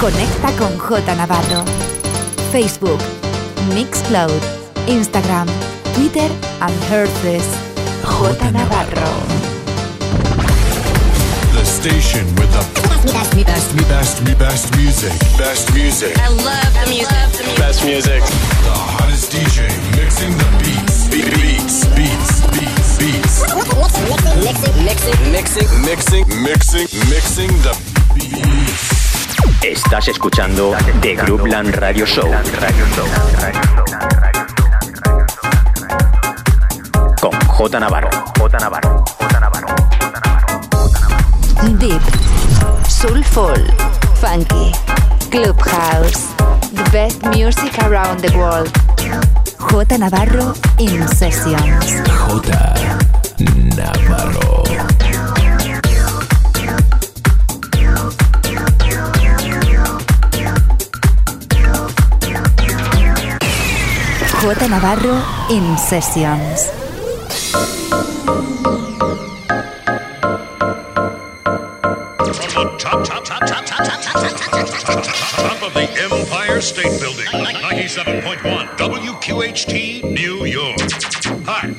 Conecta con J Navarro. Facebook, Mixcloud, Instagram, Twitter and Herces. J Navarro. The station with the best, best, best, best, best music. Best music. I love the music. Best music. The hottest DJ mixing the beats. Be- beats, beats, beats, beats. Mixing, mixing, mixing, Mixing, mixing the beats. Estás escuchando The Groupland Radio Show con J Navarro. J Navarro. J Navarro. J Navarro. Deep, Soulful, Funky, Clubhouse. The best music around the world. J Navarro in Sessions. J. Navarro. J. Navarro en Sessions. Top, of the Empire State Building, 97.1 WQHT, New York. Hi,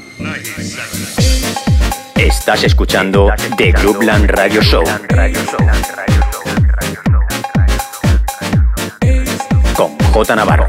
Estás escuchando The Clubland Radio Show. Con J. Navarro.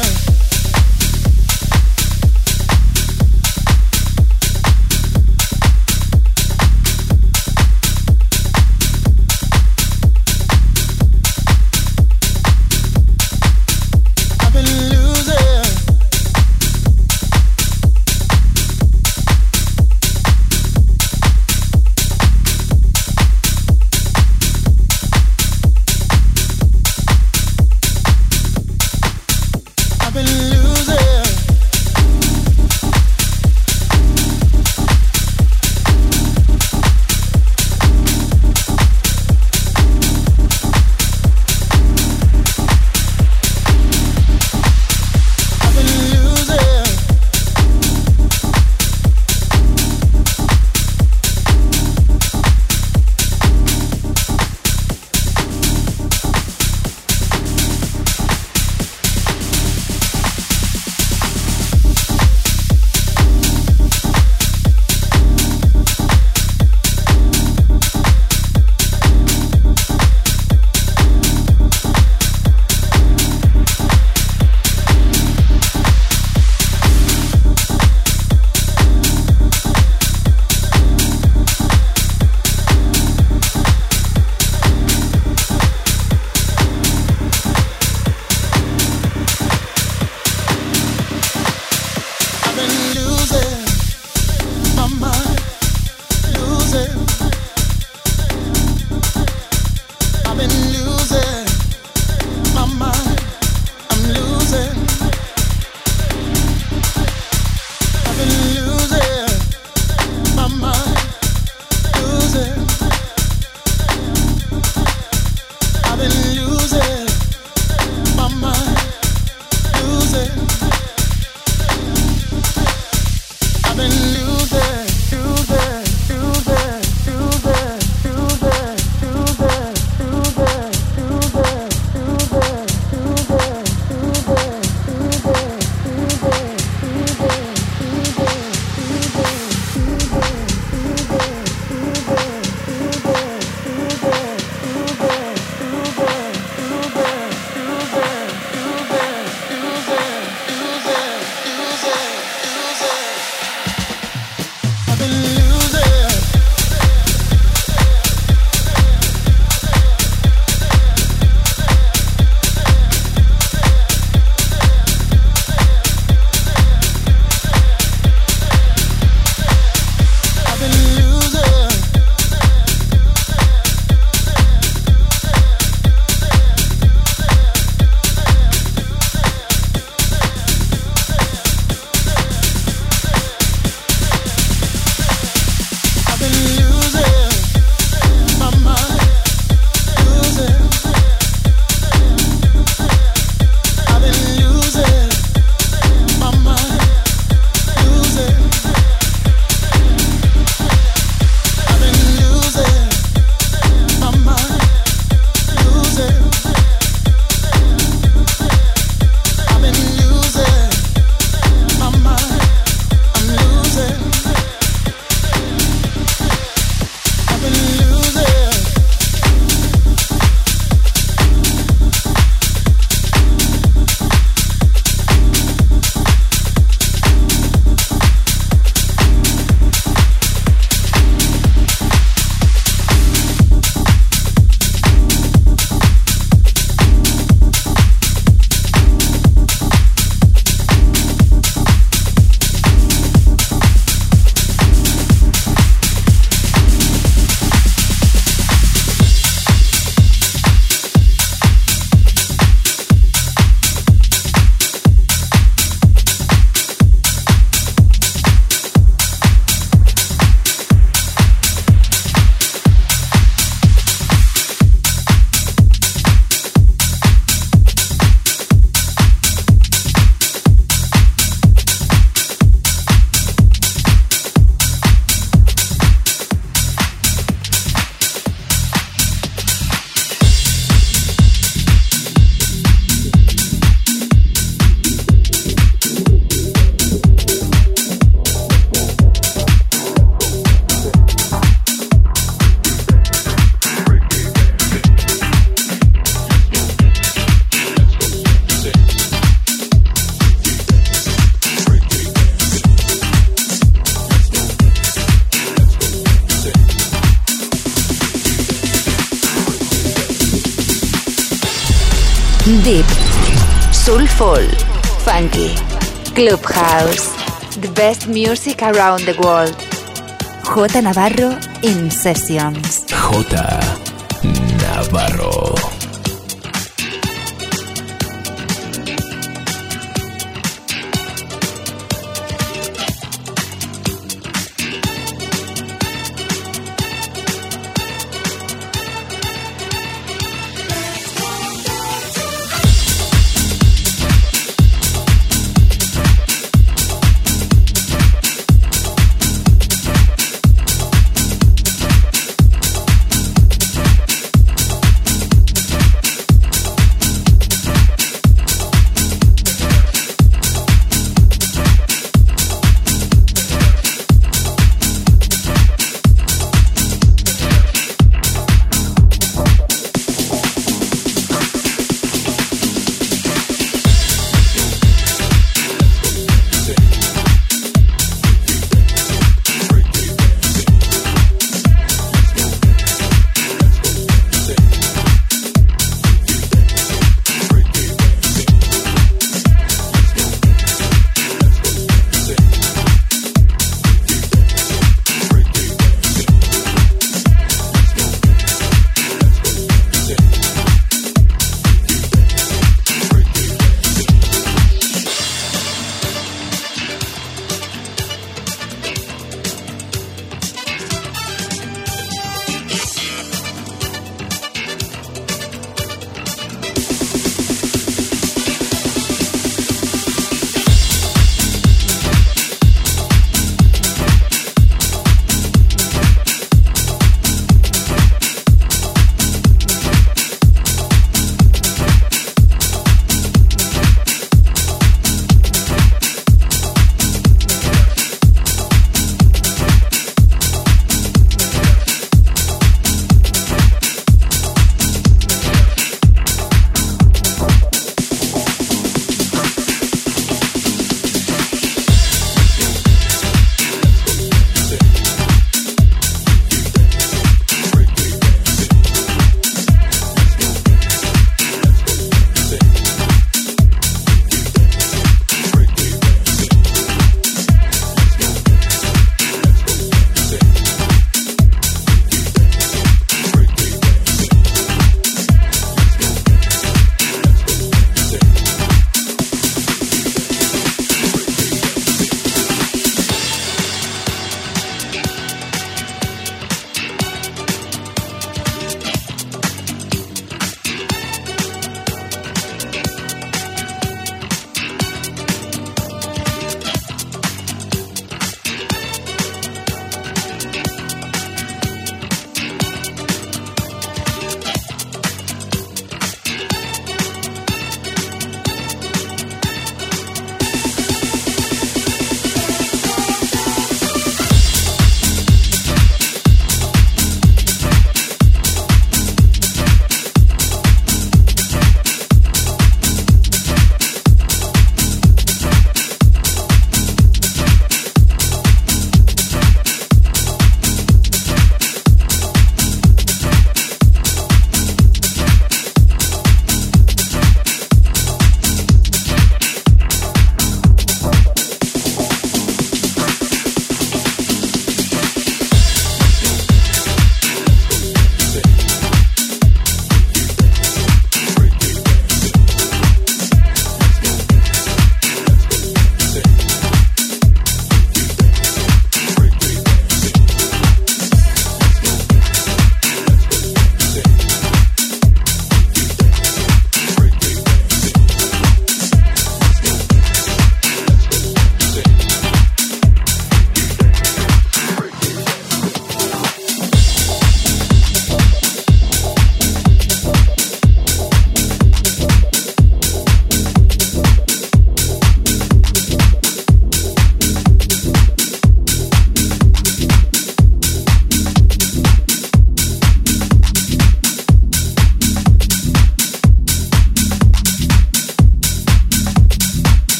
Best music around the world. J Navarro in Sessions. J Navarro.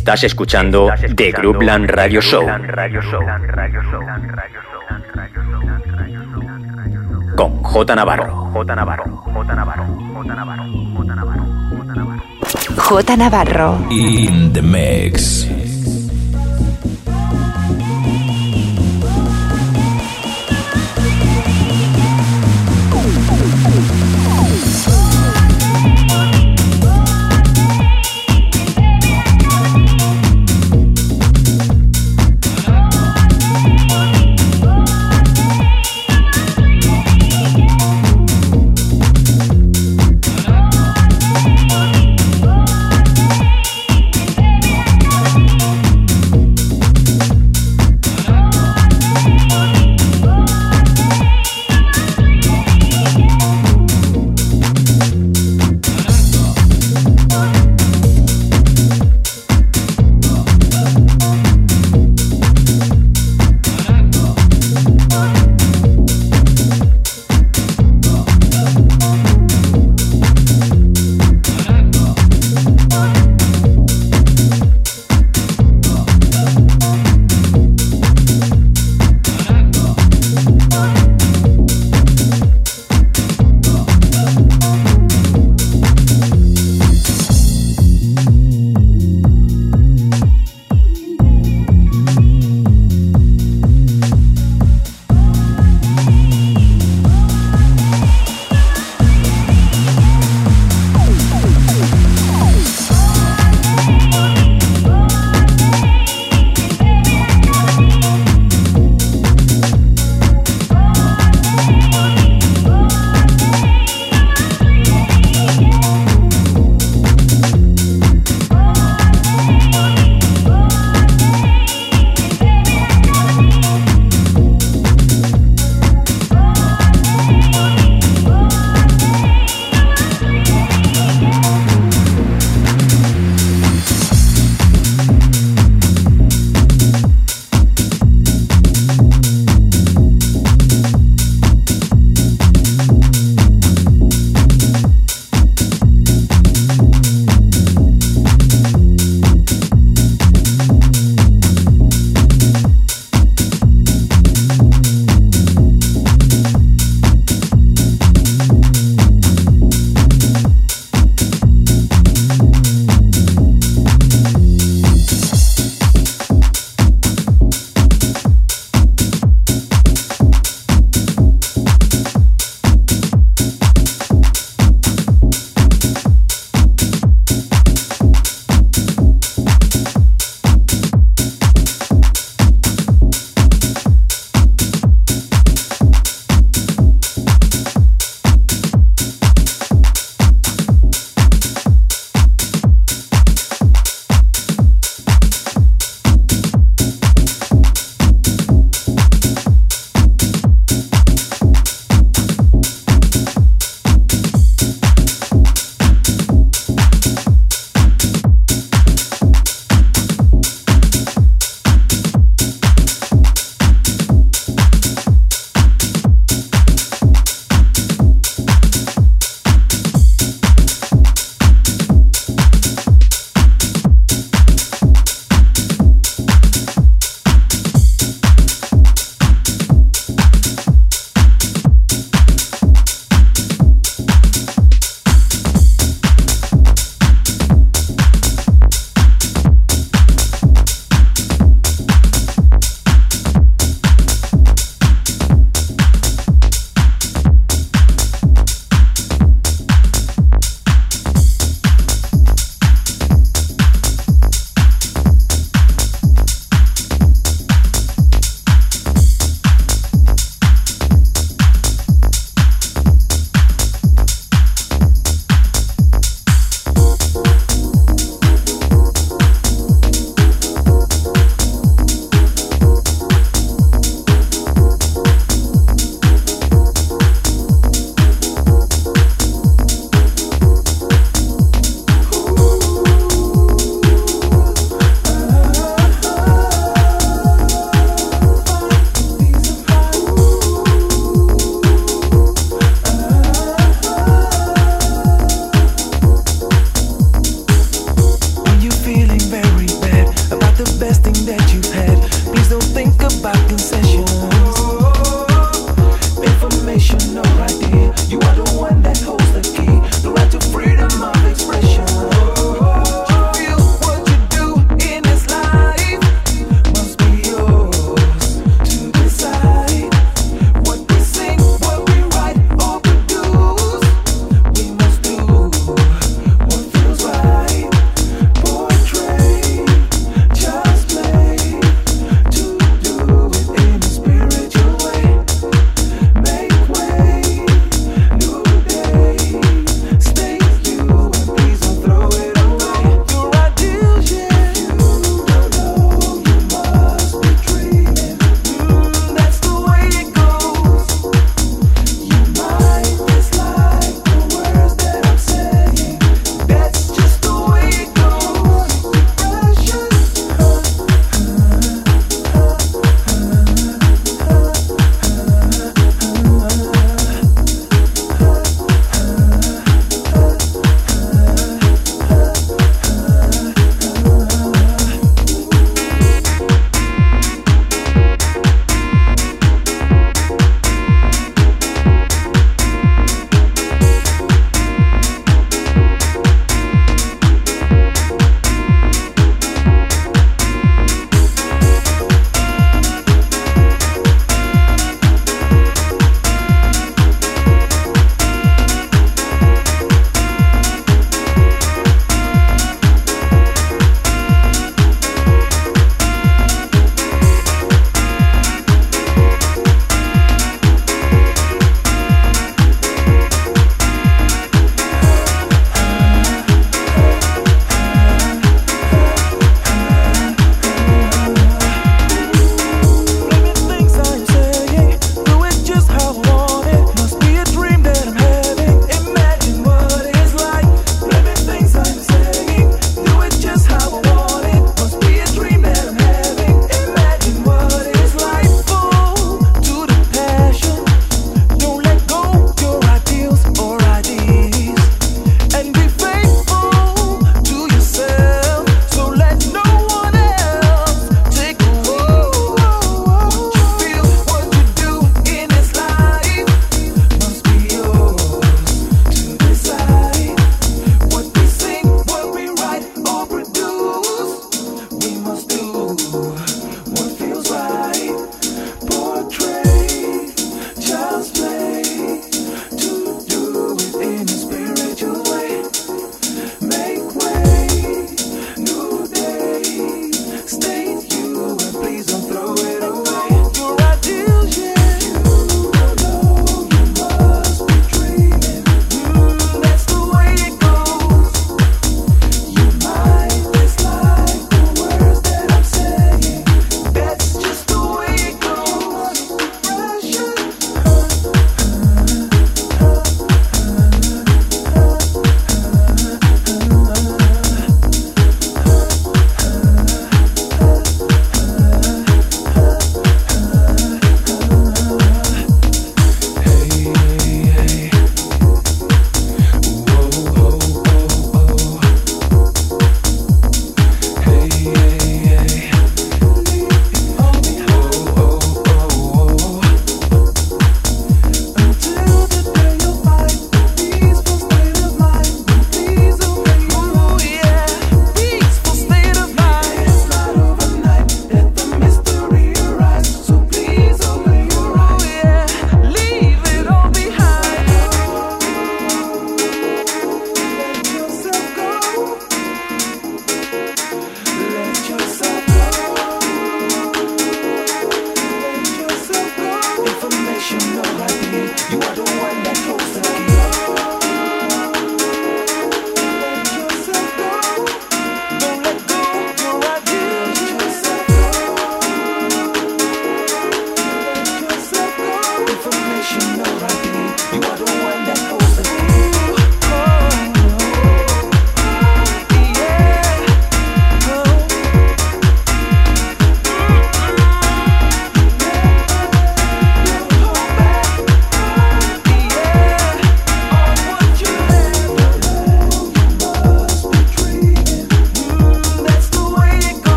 Estás escuchando The Groupland Radio Show. Con J Navarro. J Navarro. J Navarro. J Navarro. J Navarro. J Navarro. In the mix.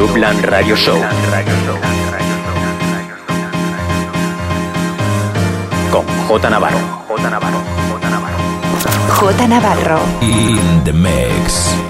Clubland Radio Show. Con J Navarro. J Navarro. J Navarro. J Navarro. In the mix.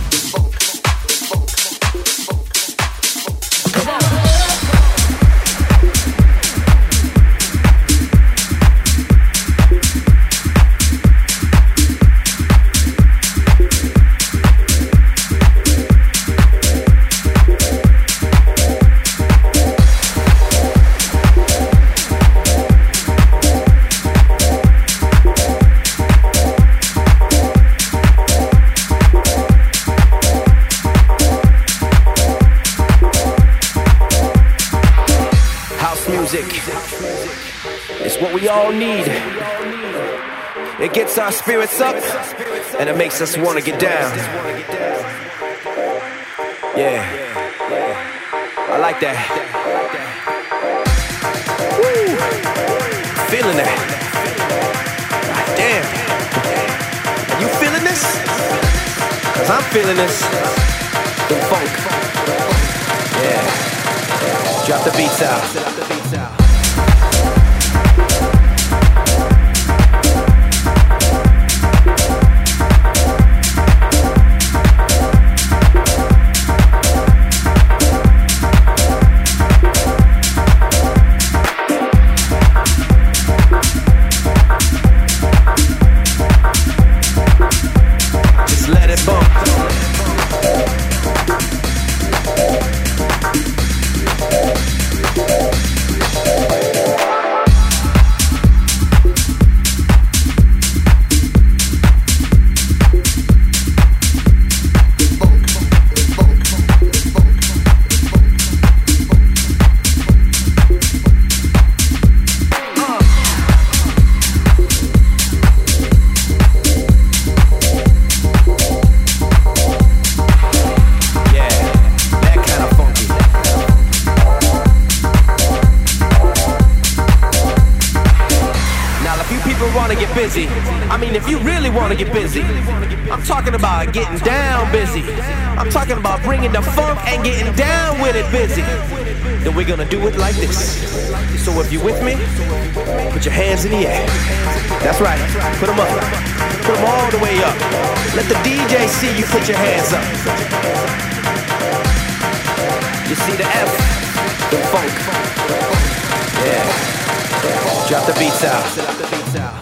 we all need. It gets our spirits up and it makes us want to get down. Yeah, I like that. Woo. Feeling that. Damn. You feeling this? Cause I'm feeling this. The funk. Yeah. Drop the beats out. To get busy, I'm talking about getting down busy. I'm talking about bringing the funk and getting down with it busy. Then we're gonna do it like this. So if you're with me, put your hands in the air. That's right. Put them up. Put them all the way up. Let the DJ see you put your hands up. You see the F, the funk. Yeah. Drop the beats out.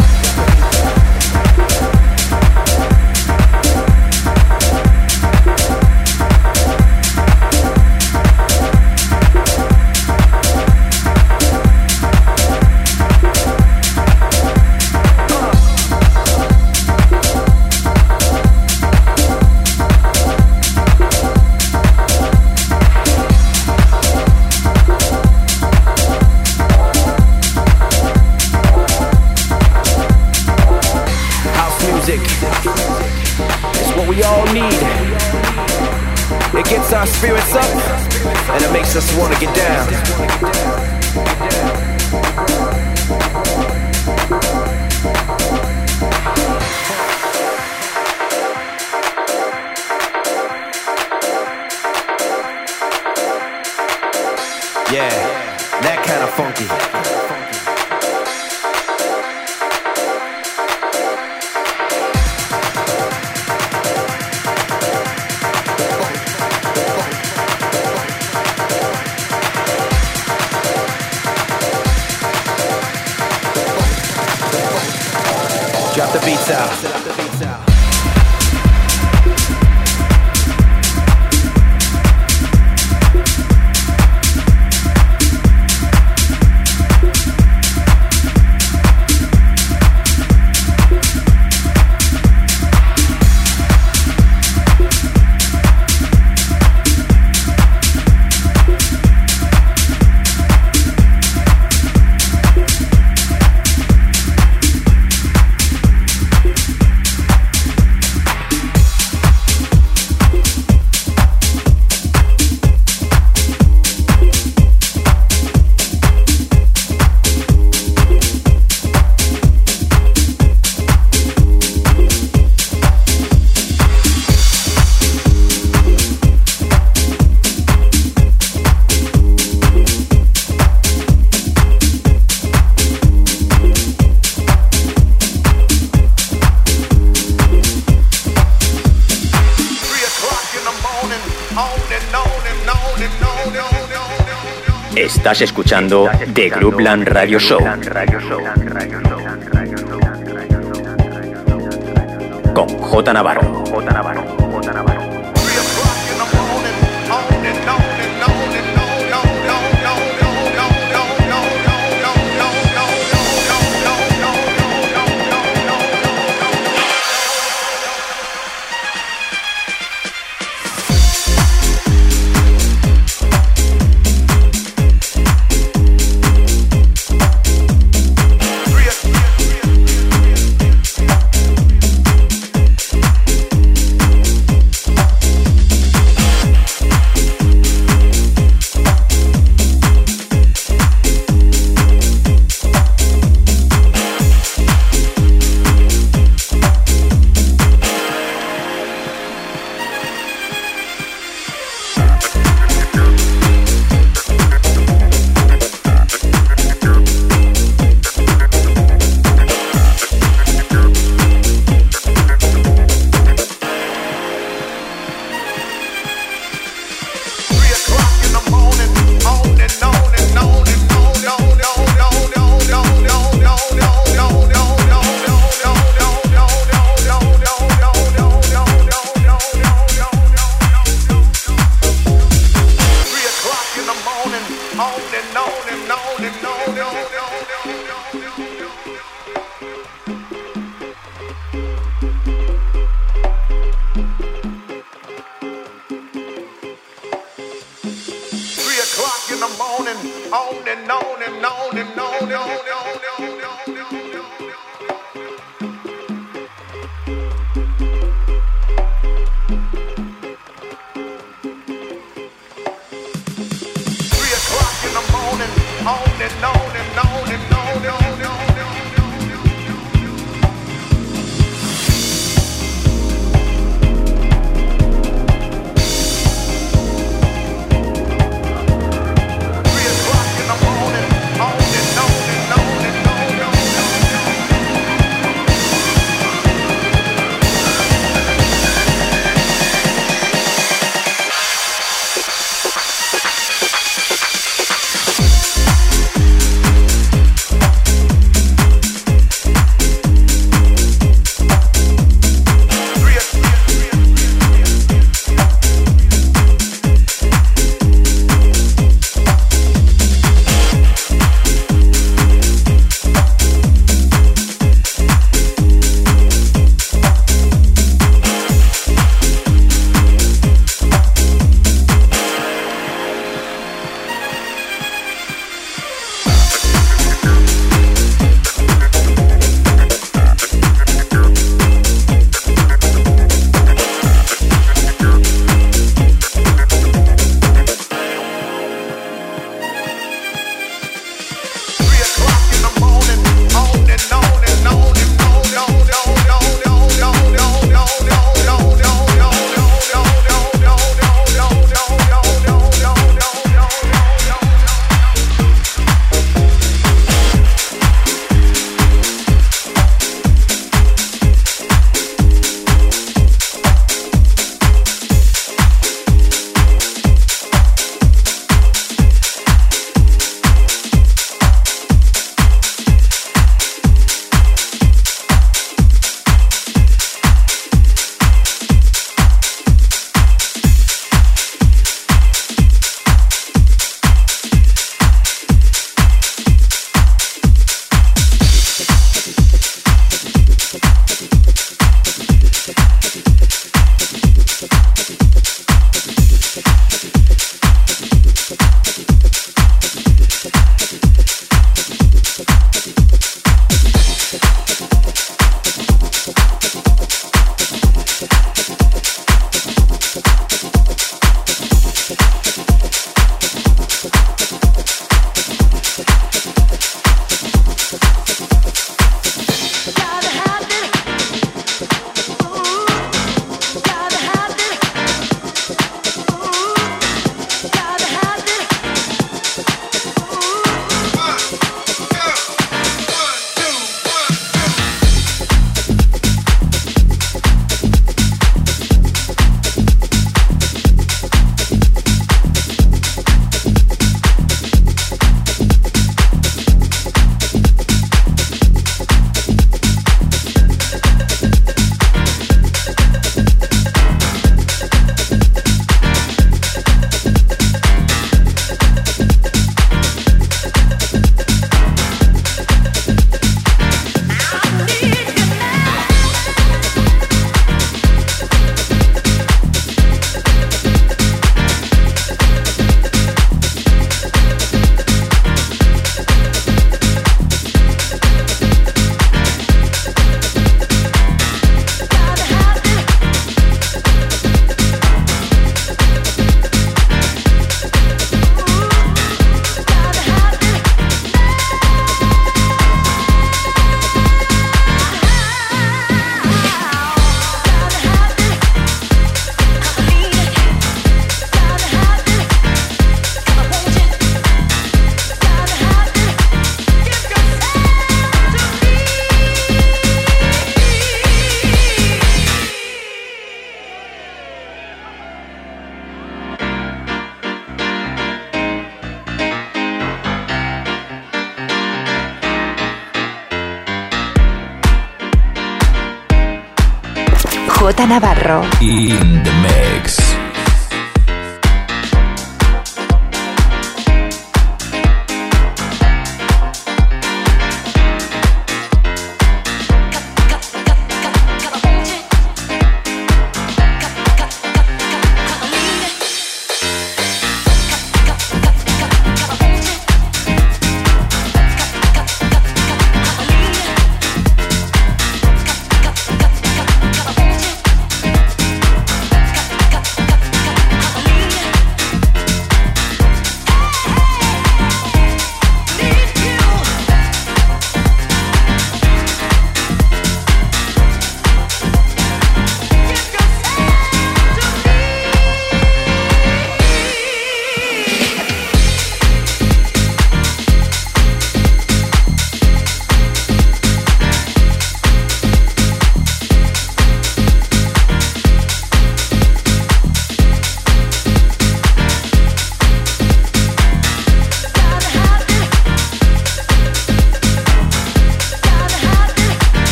Gets our spirits up and it makes us want to get down. Yeah, that kind of funky. Escuchando The Groupland Radio Show con. J Navarro.